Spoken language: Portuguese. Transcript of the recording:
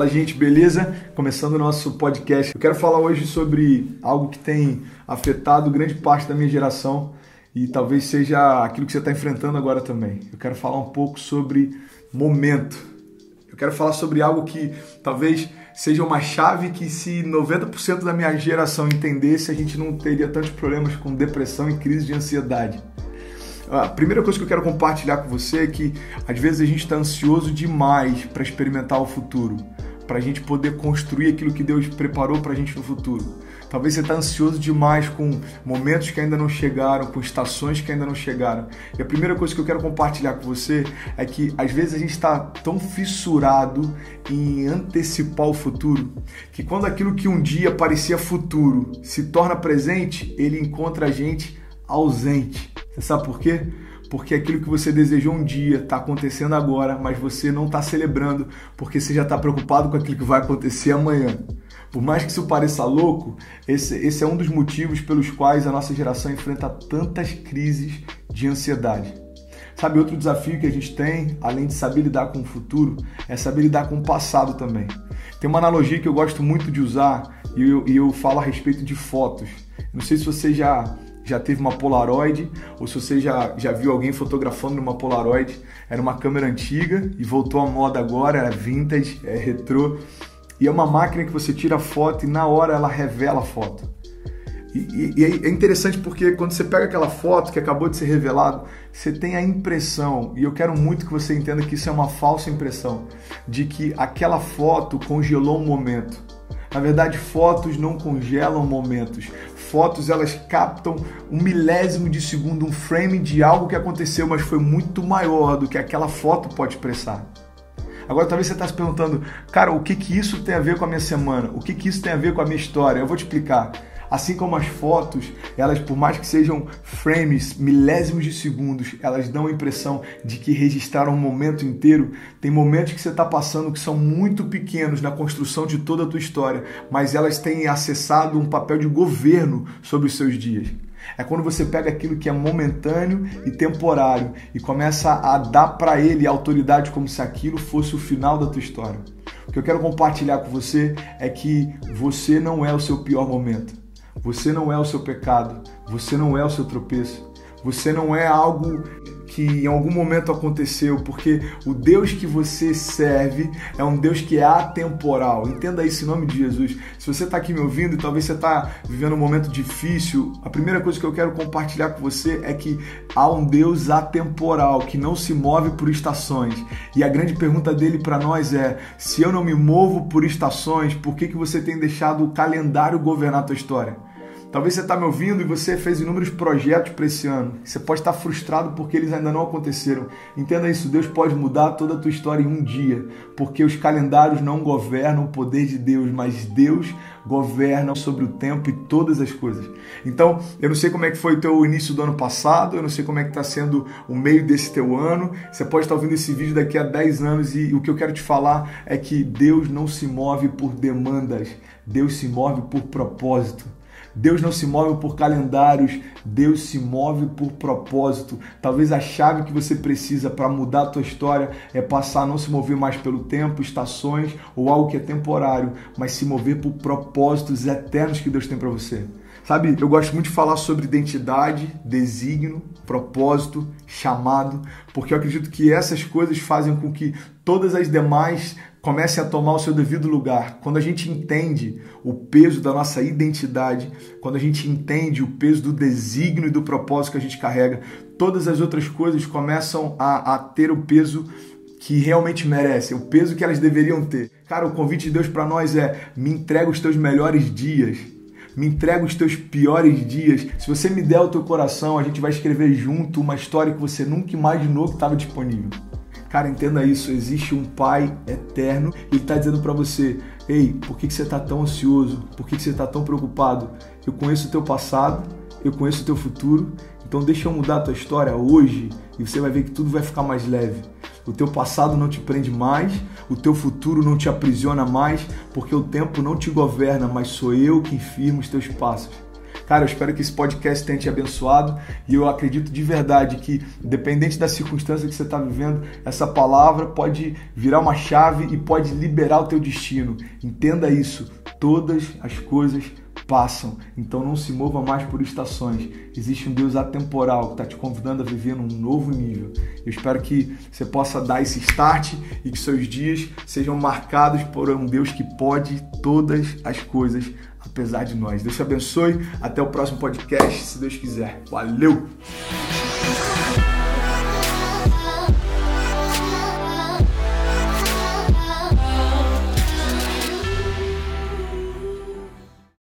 Fala, gente, beleza? Começando o nosso podcast. Eu quero falar hoje sobre algo que tem afetado grande parte da minha geração e talvez seja aquilo que você está enfrentando agora também. Eu quero falar um pouco sobre momento. Eu quero falar sobre algo que talvez seja uma chave que se 90% da minha geração entendesse, a gente não teria tantos problemas com depressão e crise de ansiedade. A primeira coisa que eu quero compartilhar com você é que às vezes a gente está ansioso demais para experimentar o futuro, para a gente poder construir aquilo que Deus preparou para a gente no futuro. Talvez você está ansioso demais com momentos que ainda não chegaram, com estações que ainda não chegaram. E a primeira coisa que eu quero compartilhar com você é que às vezes a gente está tão fissurado em antecipar o futuro que quando aquilo que um dia parecia futuro se torna presente, ele encontra a gente ausente. Você sabe por quê? Porque aquilo que você desejou um dia está acontecendo agora, mas você não está celebrando porque você já está preocupado com aquilo que vai acontecer amanhã. Por mais que isso pareça louco, esse, esse é um dos motivos pelos quais a nossa geração enfrenta tantas crises de ansiedade. Sabe, outro desafio que a gente tem, além de saber lidar com o futuro, é saber lidar com o passado também. Tem uma analogia que eu gosto muito de usar e eu, e eu falo a respeito de fotos. Não sei se você já já teve uma Polaroid ou se você já, já viu alguém fotografando numa Polaroid. Era uma câmera antiga e voltou à moda agora, era vintage, é retrô. E é uma máquina que você tira foto e na hora ela revela a foto. E, e, e, é interessante porque quando você pega aquela foto que acabou de ser revelado, você tem a impressão, e eu quero muito que você entenda que isso é uma falsa impressão, de que aquela foto congelou um momento. Na verdade, fotos não congelam momentos. Fotos elas captam um milésimo de segundo, um frame de algo que aconteceu, mas foi muito maior do que aquela foto pode expressar. Agora talvez você está se perguntando, cara, o que, que isso tem a ver com a minha semana? O que, que isso tem a ver com a minha história? Eu vou te explicar. Assim como as fotos, elas por mais que sejam frames, milésimos de segundos, elas dão a impressão de que registraram um momento inteiro. Tem momentos que você está passando que são muito pequenos na construção de toda a tua história, mas elas têm acessado um papel de governo sobre os seus dias. É quando você pega aquilo que é momentâneo e temporário e começa a dar para ele autoridade como se aquilo fosse o final da tua história. O que eu quero compartilhar com você é que você não é o seu pior momento. Você não é o seu pecado, você não é o seu tropeço, você não é algo que em algum momento aconteceu, porque o Deus que você serve é um Deus que é atemporal. Entenda isso em nome de Jesus. Se você está aqui me ouvindo e talvez você está vivendo um momento difícil, a primeira coisa que eu quero compartilhar com você é que há um Deus atemporal que não se move por estações. E a grande pergunta dele para nós é: se eu não me movo por estações, por que, que você tem deixado o calendário governar a tua história? Talvez você está me ouvindo e você fez inúmeros projetos para esse ano. Você pode estar frustrado porque eles ainda não aconteceram. Entenda isso, Deus pode mudar toda a tua história em um dia, porque os calendários não governam o poder de Deus, mas Deus governa sobre o tempo e todas as coisas. Então, eu não sei como é que foi o teu início do ano passado, eu não sei como é que está sendo o meio desse teu ano. Você pode estar ouvindo esse vídeo daqui a 10 anos e o que eu quero te falar é que Deus não se move por demandas, Deus se move por propósito. Deus não se move por calendários, Deus se move por propósito. Talvez a chave que você precisa para mudar a tua história é passar a não se mover mais pelo tempo, estações ou algo que é temporário, mas se mover por propósitos eternos que Deus tem para você. Sabe, eu gosto muito de falar sobre identidade, desígnio, propósito, chamado, porque eu acredito que essas coisas fazem com que todas as demais comecem a tomar o seu devido lugar. Quando a gente entende o peso da nossa identidade, quando a gente entende o peso do desígnio e do propósito que a gente carrega, todas as outras coisas começam a, a ter o peso que realmente merecem, o peso que elas deveriam ter. Cara, o convite de Deus para nós é: me entrega os teus melhores dias. Me entrega os teus piores dias. Se você me der o teu coração, a gente vai escrever junto uma história que você nunca imaginou que estava disponível. Cara, entenda isso. Existe um Pai eterno e Ele está dizendo para você: Ei, por que, que você está tão ansioso? Por que, que você está tão preocupado? Eu conheço o teu passado, eu conheço o teu futuro. Então deixa eu mudar a tua história hoje e você vai ver que tudo vai ficar mais leve. O teu passado não te prende mais, o teu futuro não te aprisiona mais, porque o tempo não te governa, mas sou eu que firmo os teus passos. Cara, eu espero que esse podcast tenha te abençoado e eu acredito de verdade que, independente da circunstância que você está vivendo, essa palavra pode virar uma chave e pode liberar o teu destino. Entenda isso. Todas as coisas passam. Então não se mova mais por estações. Existe um Deus atemporal que está te convidando a viver num novo nível. Eu espero que você possa dar esse start e que seus dias sejam marcados por um Deus que pode todas as coisas, apesar de nós. Deus te abençoe. Até o próximo podcast, se Deus quiser. Valeu!